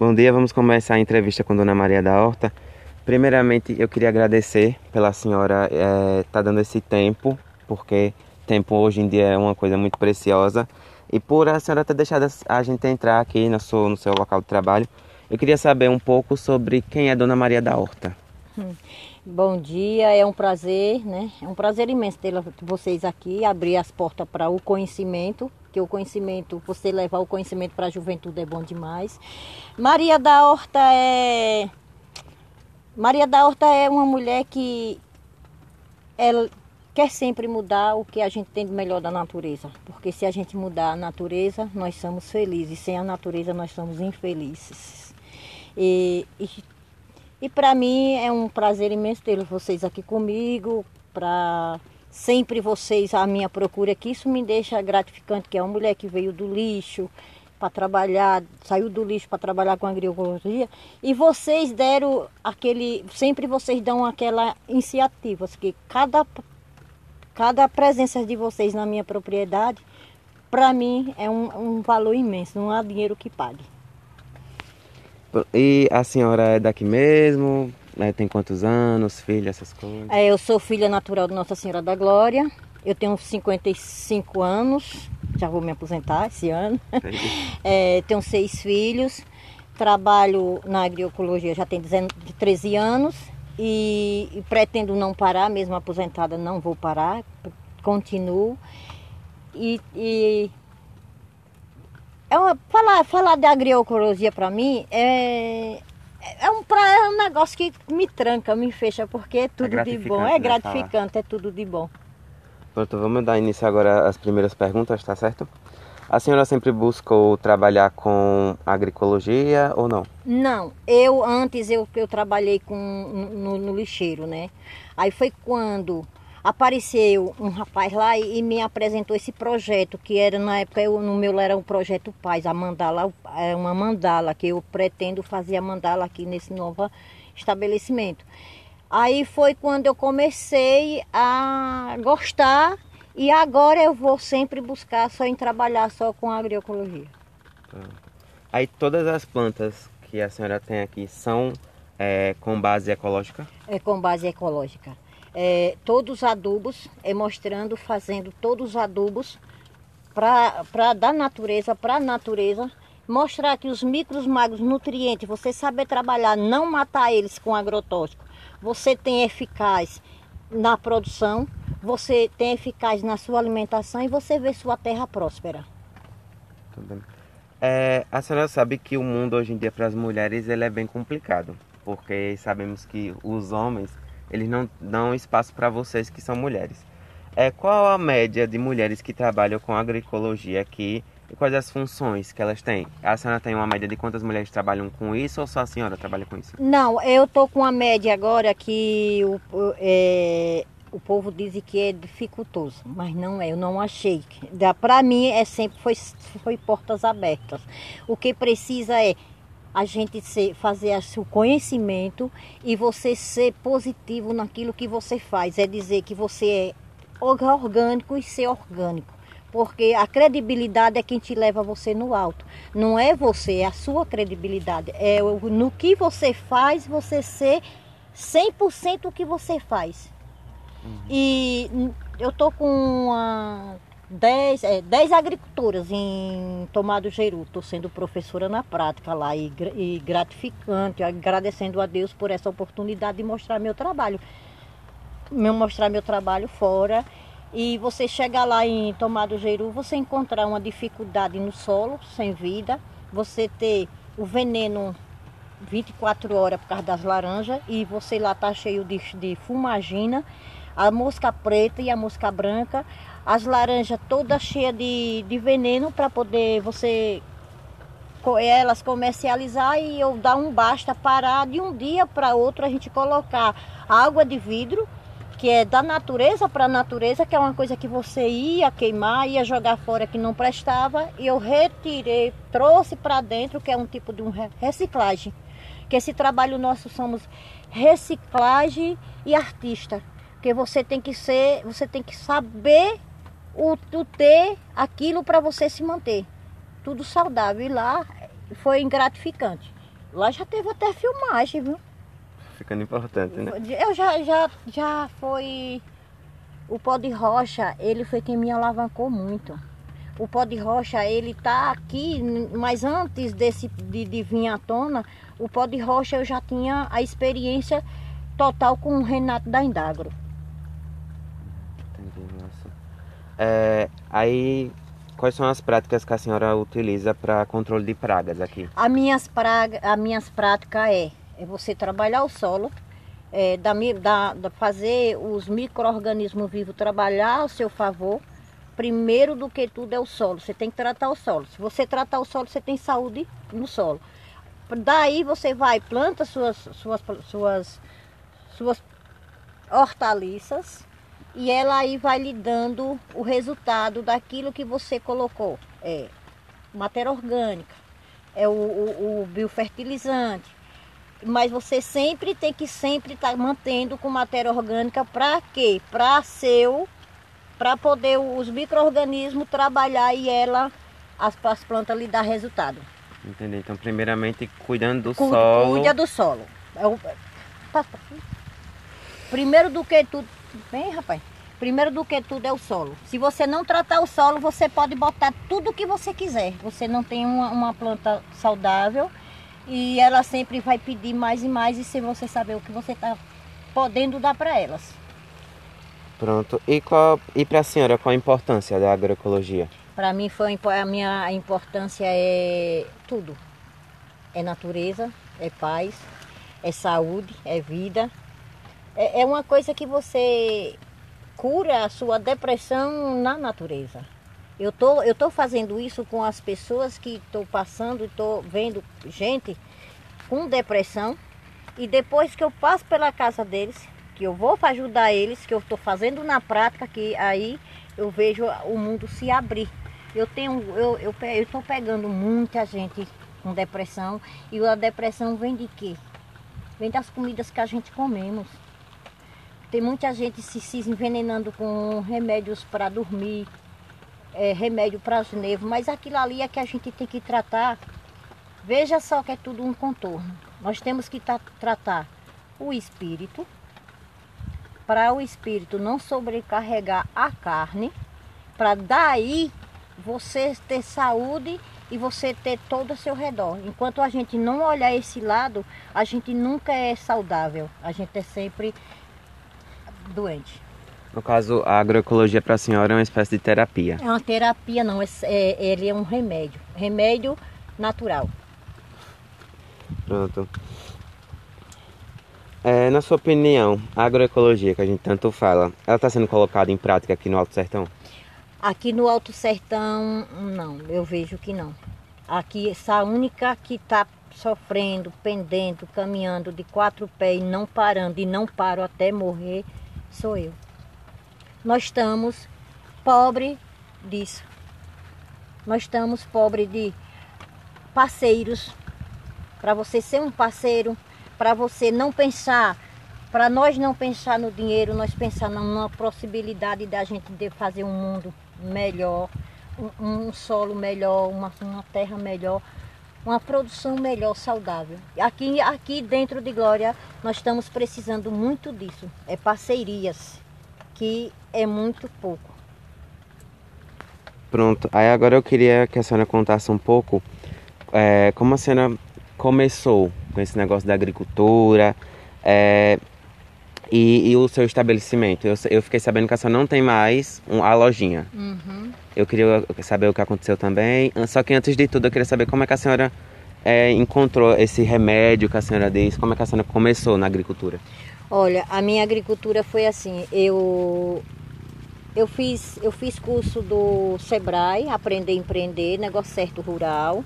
Bom dia, vamos começar a entrevista com Dona Maria da Horta. Primeiramente, eu queria agradecer pela senhora estar é, tá dando esse tempo, porque tempo hoje em dia é uma coisa muito preciosa, e por a senhora ter deixado a gente entrar aqui no seu, no seu local de trabalho. Eu queria saber um pouco sobre quem é Dona Maria da Horta. Hum. Bom dia, é um prazer, né? É um prazer imenso ter vocês aqui, abrir as portas para o conhecimento, que o conhecimento, você levar o conhecimento para a juventude é bom demais. Maria da Horta é Maria da Horta é uma mulher que ela quer sempre mudar o que a gente tem de melhor da natureza, porque se a gente mudar a natureza, nós somos felizes, sem a natureza nós somos infelizes. E, e e para mim é um prazer imenso ter vocês aqui comigo, para sempre vocês a minha procura aqui, isso me deixa gratificante, que é uma mulher que veio do lixo para trabalhar, saiu do lixo para trabalhar com agroecologia, e vocês deram aquele, sempre vocês dão aquela iniciativa, que cada cada presença de vocês na minha propriedade, para mim é um, um valor imenso, não há dinheiro que pague. E a senhora é daqui mesmo? É, tem quantos anos, filha, essas coisas? É, eu sou filha natural de Nossa Senhora da Glória. Eu tenho 55 anos, já vou me aposentar esse ano. é, tenho seis filhos, trabalho na agroecologia já tem 13 anos e, e pretendo não parar, mesmo aposentada não vou parar, continuo. E, e é uma, falar, falar de agroecologia para mim é, é, um, é um negócio que me tranca, me fecha, porque é tudo é de bom. É né, gratificante, é tudo de bom. Pronto, vamos dar início agora às primeiras perguntas, tá certo? A senhora sempre buscou trabalhar com agroecologia ou não? Não, eu antes eu, eu trabalhei com, no, no lixeiro, né? Aí foi quando apareceu um rapaz lá e, e, me apresentou esse projeto, que era na época, eu, no meu era um projeto Paz, a mandala, é uma mandala, que eu pretendo fazer a mandala aqui nesse novo estabelecimento. Aí foi quando eu comecei a gostar e agora eu vou sempre buscar só em trabalhar só com agroecologia. Aí todas as plantas que a senhora tem aqui são é, com base ecológica? É com base ecológica é, todos os adubos, é, mostrando, fazendo todos os adubos para da natureza, para a natureza, mostrar que os micros magros nutrientes, você saber trabalhar, não matar eles com agrotóxico, você tem eficaz na produção, você tem eficaz na sua alimentação e você vê sua terra próspera. É, a senhora sabe que o mundo hoje em dia para as mulheres ele é bem complicado, porque sabemos que os homens eles não dão espaço para vocês que são mulheres. É, qual a média de mulheres que trabalham com agroecologia aqui e quais as funções que elas têm? A senhora tem uma média de quantas mulheres trabalham com isso ou só a senhora trabalha com isso? Não, eu tô com a média agora que o, é, o povo diz que é dificultoso, mas não é, eu não achei. Para mim é sempre foi, foi portas abertas. O que precisa é a gente ser, fazer o conhecimento e você ser positivo naquilo que você faz. É dizer que você é orgânico e ser orgânico. Porque a credibilidade é quem te leva você no alto. Não é você, é a sua credibilidade. É no que você faz, você ser 100% o que você faz. Uhum. E eu tô com uma 10, é, 10 agricultoras em Tomado Geru. Estou sendo professora na prática lá e, e gratificante, agradecendo a Deus por essa oportunidade de mostrar meu trabalho. Meu, mostrar meu trabalho fora. E você chegar lá em Tomado Geru, você encontrar uma dificuldade no solo, sem vida, você ter o veneno 24 horas por causa das laranjas e você lá tá cheio de, de fumagina, a mosca preta e a mosca branca, as laranjas todas cheias de, de veneno para poder você elas comercializar e eu dar um basta parar de um dia para outro a gente colocar água de vidro que é da natureza para a natureza, que é uma coisa que você ia queimar, ia jogar fora que não prestava, e eu retirei, trouxe para dentro, que é um tipo de um reciclagem. Que esse trabalho nosso somos reciclagem e artista. Porque você tem que ser, você tem que saber o, o ter aquilo para você se manter. Tudo saudável. E lá foi gratificante. Lá já teve até filmagem, viu? Ficando importante, né? Eu já, já, já foi. O pó de rocha, ele foi quem me alavancou muito. O pó de rocha, ele tá aqui, mas antes desse de, de vir à tona, o pó de rocha eu já tinha a experiência total com o Renato da Indagro. Entendi, nossa. É, aí, quais são as práticas que a senhora utiliza para controle de pragas aqui? As minhas, praga, as minhas práticas é, é você trabalhar o solo, é, da, da, da fazer os micro-organismos vivos trabalhar ao seu favor. Primeiro do que tudo é o solo. Você tem que tratar o solo. Se você tratar o solo, você tem saúde no solo. Daí você vai, planta suas, suas, suas, suas hortaliças e ela aí vai lhe dando o resultado daquilo que você colocou. É matéria orgânica, é o, o, o biofertilizante. Mas você sempre tem que sempre estar tá mantendo com matéria orgânica para quê? Para seu, para poder os micro-organismos trabalhar e ela, as, as plantas lhe dar resultado. Entendi. Então, primeiramente, cuidando do Cu, solo. Cuida do solo. É o, primeiro do que tudo, Vem, rapaz. Primeiro do que tudo é o solo. Se você não tratar o solo, você pode botar tudo o que você quiser. Você não tem uma, uma planta saudável e ela sempre vai pedir mais e mais e sem você saber o que você está podendo dar para elas. Pronto. E, qual, e para a senhora, qual a importância da agroecologia? Para mim, foi, a minha importância é tudo. É natureza, é paz, é saúde, é vida, é, é uma coisa que você cura a sua depressão na natureza. Eu tô, eu tô fazendo isso com as pessoas que estou passando, estou vendo gente com depressão e depois que eu passo pela casa deles, que eu vou ajudar eles, que eu estou fazendo na prática, que aí eu vejo o mundo se abrir. Eu tenho, eu eu estou pegando muita gente com depressão e a depressão vem de quê? Vem das comidas que a gente comemos. Tem muita gente se, se envenenando com remédios para dormir, é, remédio para os nervos, mas aquilo ali é que a gente tem que tratar. Veja só que é tudo um contorno. Nós temos que tratar o espírito, para o espírito não sobrecarregar a carne, para daí você ter saúde e você ter todo ao seu redor. Enquanto a gente não olhar esse lado, a gente nunca é saudável. A gente é sempre doente. No caso, a agroecologia para a senhora é uma espécie de terapia. É uma terapia, não. É, é, ele é um remédio. Remédio natural. Pronto. É, na sua opinião, a agroecologia que a gente tanto fala, ela está sendo colocada em prática aqui no Alto Sertão? Aqui no Alto Sertão, não. Eu vejo que não. Aqui, essa única que está sofrendo, pendendo, caminhando de quatro pés, não parando e não paro até morrer, sou eu. Nós estamos pobre disso. Nós estamos pobre de parceiros. Para você ser um parceiro, para você não pensar, para nós não pensar no dinheiro, nós pensar numa possibilidade da gente de fazer um mundo melhor, um, um solo melhor, uma, uma terra melhor uma produção melhor, saudável. Aqui, aqui dentro de Glória, nós estamos precisando muito disso. É parcerias, que é muito pouco. Pronto. Aí agora eu queria que a senhora contasse um pouco é, como a senhora começou com esse negócio da agricultura é, e, e, o seu estabelecimento. Eu, eu, fiquei sabendo que a senhora não tem mais um, a lojinha. Uhum. Eu queria saber o que aconteceu também. Só que antes de tudo, eu queria saber como é que a senhora é, encontrou esse remédio que a senhora disse, como é que a senhora começou na agricultura? Olha, a minha agricultura foi assim, eu eu fiz, eu fiz curso do Sebrae, aprender a empreender, negócio certo rural.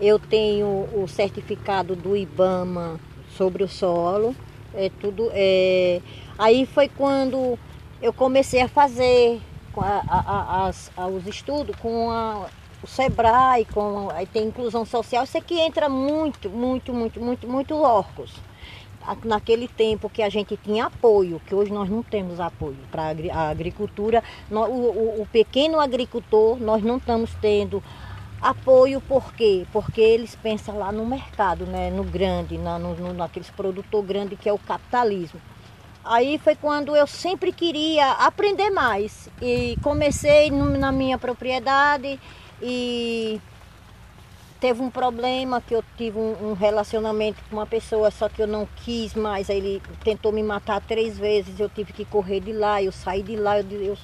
Eu tenho o certificado do IBAMA sobre o solo. É tudo. É... Aí foi quando eu comecei a fazer a, a, as, os estudos com a, o Sebrae, com, aí tem inclusão social, isso aqui entra muito, muito, muito, muito, muito órgãos. Naquele tempo que a gente tinha apoio, que hoje nós não temos apoio para a agricultura, o, o, o pequeno agricultor, nós não estamos tendo apoio por quê? Porque eles pensam lá no mercado, né? no grande, na, no, no, naqueles produtor grande que é o capitalismo. Aí foi quando eu sempre queria aprender mais e comecei no, na minha propriedade e teve um problema que eu tive um, um, relacionamento com uma pessoa, só que eu não quis mais. Ele tentou me matar três vezes, eu tive que correr de lá, eu saí de lá, eu, eu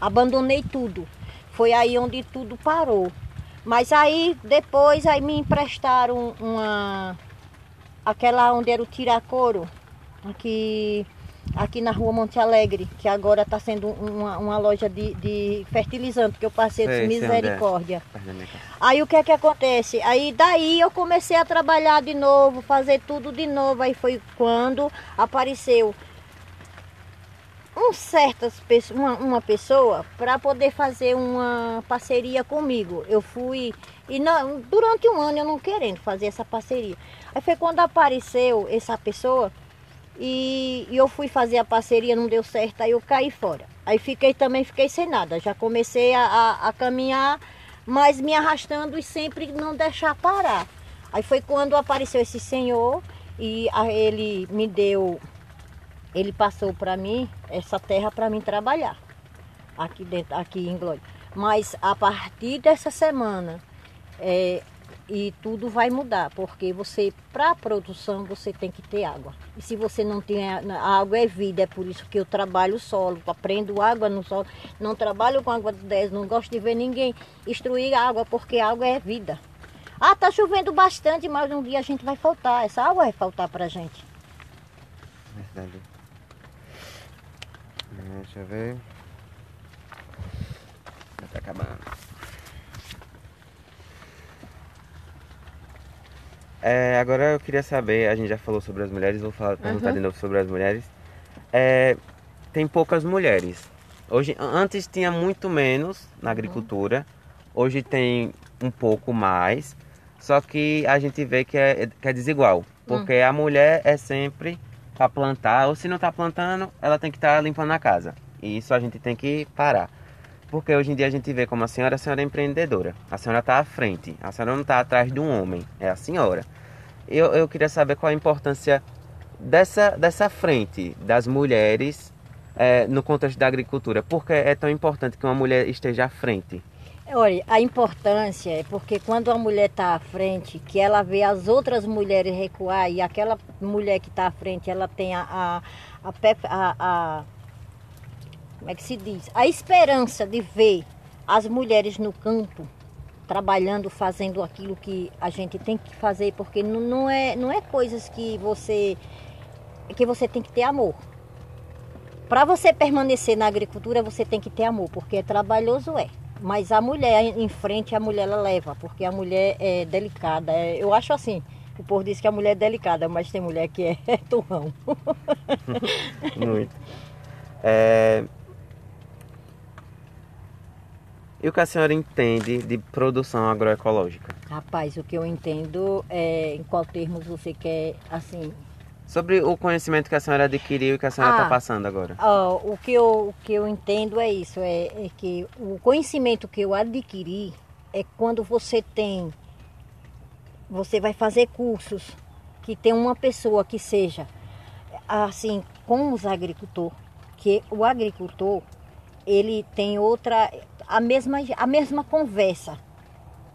abandonei tudo. Foi aí onde tudo parou. Mas aí depois aí me emprestaram uma aquela onde era o tiracoro, aqui aqui na rua Monte Alegre, que agora está sendo uma, uma, loja de, de fertilizante, que eu passei de misericórdia. Aí o que é que acontece? Aí daí eu comecei a trabalhar de novo, fazer tudo de novo. Aí foi quando apareceu um certas uma, uma pessoa para poder fazer uma parceria comigo. Eu fui e não, durante um ano eu não querendo fazer essa parceria. Aí foi quando apareceu essa pessoa e, e eu fui fazer a parceria, não deu certo, aí eu caí fora. Aí fiquei também, fiquei sem nada. Já comecei a, a, a caminhar, mas me arrastando e sempre não deixar parar. Aí foi quando apareceu esse senhor e ele me deu, ele passou para mim essa terra para mim trabalhar aqui dentro, aqui em Glória. Mas a partir dessa semana, é, e tudo vai mudar, porque você, para a produção, você tem que ter água. E se você não tem água é vida, é por isso que eu trabalho solo, aprendo água no solo, não trabalho com água do 10, não gosto de ver ninguém instruir água, porque água é vida. Ah, tá chovendo bastante, mas um dia a gente vai faltar, essa água vai faltar pra gente. Verdade. Deixa eu ver. Já tá acabando. É, agora eu queria saber, a gente já falou sobre as mulheres, vou falar, perguntar uhum. de novo sobre as mulheres. É, tem poucas mulheres. Hoje, antes tinha muito menos na agricultura, uhum. hoje tem um pouco mais, só que a gente vê que é, que é desigual, porque uhum. a mulher é sempre para plantar, ou se não está plantando, ela tem que estar tá limpando a casa. E isso a gente tem que parar. Porque hoje em dia a gente vê como a senhora, a senhora é empreendedora. A senhora está à frente. A senhora não está atrás de um homem, é a senhora. Eu, eu queria saber qual a importância dessa, dessa frente das mulheres é, no contexto da agricultura. Por que é tão importante que uma mulher esteja à frente? Olha, a importância é porque quando a mulher está à frente, que ela vê as outras mulheres recuar e aquela mulher que está à frente, ela tem a, a, a, a como é que se diz? A esperança de ver as mulheres no campo trabalhando, fazendo aquilo que a gente tem que fazer, porque não, não, é, não é coisas que você que você tem que ter amor. Para você permanecer na agricultura, você tem que ter amor, porque é trabalhoso é. Mas a mulher em frente, a mulher ela leva, porque a mulher é delicada. É, eu acho assim, o povo diz que a mulher é delicada, mas tem mulher que é, é turrão. Muito. É, e o que a senhora entende de produção agroecológica? Rapaz, o que eu entendo é em qual termos você quer, assim... Sobre o conhecimento que a senhora adquiriu e que a senhora está ah, passando agora. Ó, o, que eu, o que eu entendo é isso, é, é que o conhecimento que eu adquiri é quando você tem... Você vai fazer cursos que tem uma pessoa que seja, assim, com os agricultores, que o agricultor, ele tem outra a mesma, a mesma conversa.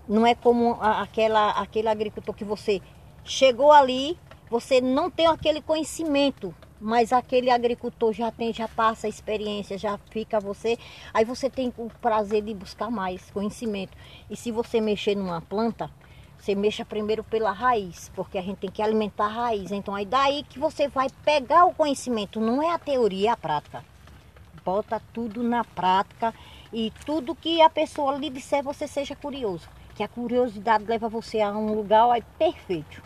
Não é como aquela, aquele agricultor que você chegou ali, você não tem aquele conhecimento, mas aquele agricultor já tem, já passa a experiência, já fica você, aí você tem o prazer de buscar mais conhecimento. E se você mexer numa planta, você mexa primeiro pela raiz, porque a gente tem que alimentar a raiz. Então aí daí que você vai pegar o conhecimento, não é a teoria, é a prática. Bota tudo na prática e tudo que a pessoa lhe disser, você seja curioso. Que a curiosidade leva você a um lugar ó, perfeito.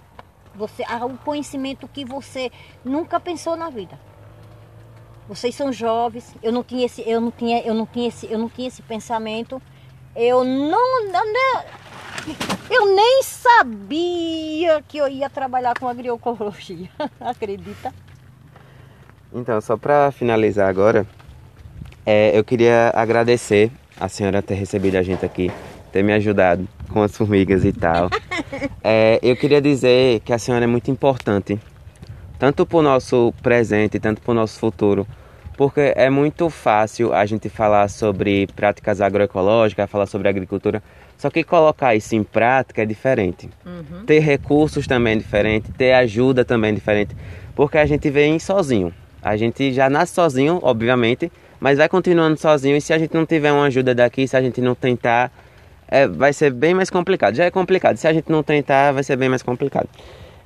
Você, um conhecimento que você nunca pensou na vida. Vocês são jovens, eu não tinha esse, eu não tinha, eu não tinha esse, eu não tinha esse pensamento. Eu não eu nem sabia que eu ia trabalhar com agroecologia. Acredita? Então, só para finalizar agora, é, eu queria agradecer a senhora ter recebido a gente aqui, ter me ajudado com as formigas e tal. É, eu queria dizer que a senhora é muito importante, tanto para o nosso presente, tanto para o nosso futuro, porque é muito fácil a gente falar sobre práticas agroecológicas, falar sobre agricultura, só que colocar isso em prática é diferente. Uhum. Ter recursos também é diferente, ter ajuda também é diferente, porque a gente vem sozinho. A gente já nasce sozinho, obviamente, mas vai continuando sozinho e se a gente não tiver uma ajuda daqui, se a gente não tentar, é, vai ser bem mais complicado. Já é complicado, se a gente não tentar, vai ser bem mais complicado.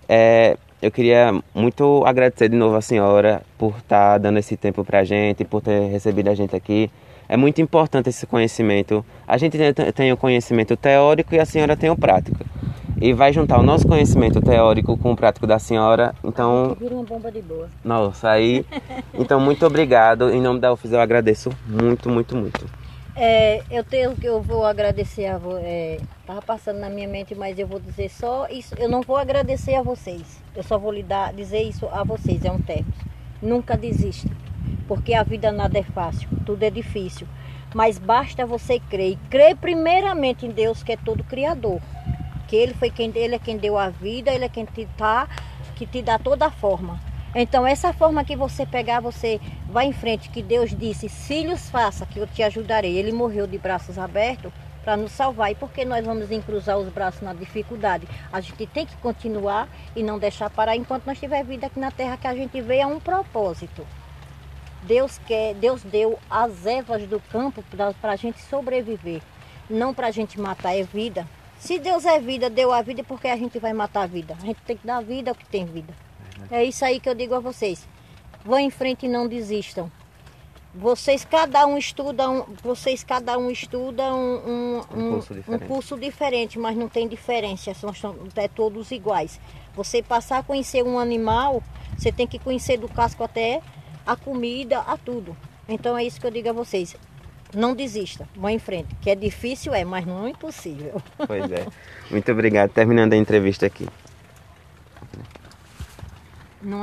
É, eu queria muito agradecer de novo a senhora por estar tá dando esse tempo para a gente, por ter recebido a gente aqui. É muito importante esse conhecimento. A gente tem o conhecimento teórico e a senhora tem o prático e vai juntar o nosso conhecimento teórico com o prático da senhora. Então. Vira uma bomba de boa. Nossa, aí. Então, muito obrigado. Em nome da UFIS, eu agradeço muito, muito, muito. É, eu tenho que eu vou agradecer a é, tava passando na minha mente, mas eu vou dizer só isso. Eu não vou agradecer a vocês. Eu só vou lhe dar, dizer isso a vocês. É um termo. Nunca desista, porque a vida nada é fácil, tudo é difícil. Mas basta você crer. E crer primeiramente em Deus, que é todo criador que ele foi quem ele é quem deu a vida, ele é quem te tá, que te dá toda a forma. Então essa forma que você pegar, você vai em frente, que Deus disse, filhos faça, que eu te ajudarei. Ele morreu de braços abertos para nos salvar. E por que nós vamos encruzar os braços na dificuldade? A gente tem que continuar e não deixar parar enquanto nós tiver vida aqui na terra que a gente veio a um propósito. Deus quer, Deus deu as ervas do campo para a gente sobreviver, não para a gente matar, é vida. Se Deus é vida, deu a vida, por que a gente vai matar a vida? A gente tem que dar vida ao que tem vida. É isso aí que eu digo a vocês. Vão em frente e não desistam. Vocês cada um estuda, um, vocês cada um estuda um, um, um, curso um, curso diferente, mas não tem diferença, são é todos iguais. Você passar a conhecer um animal, você tem que conhecer do casco até a comida, a tudo. Então é isso que eu digo a vocês não desista, vá em frente, que é difícil, é, mas não é impossível. Pois é. Muito obrigado. Terminando a entrevista aqui. Não é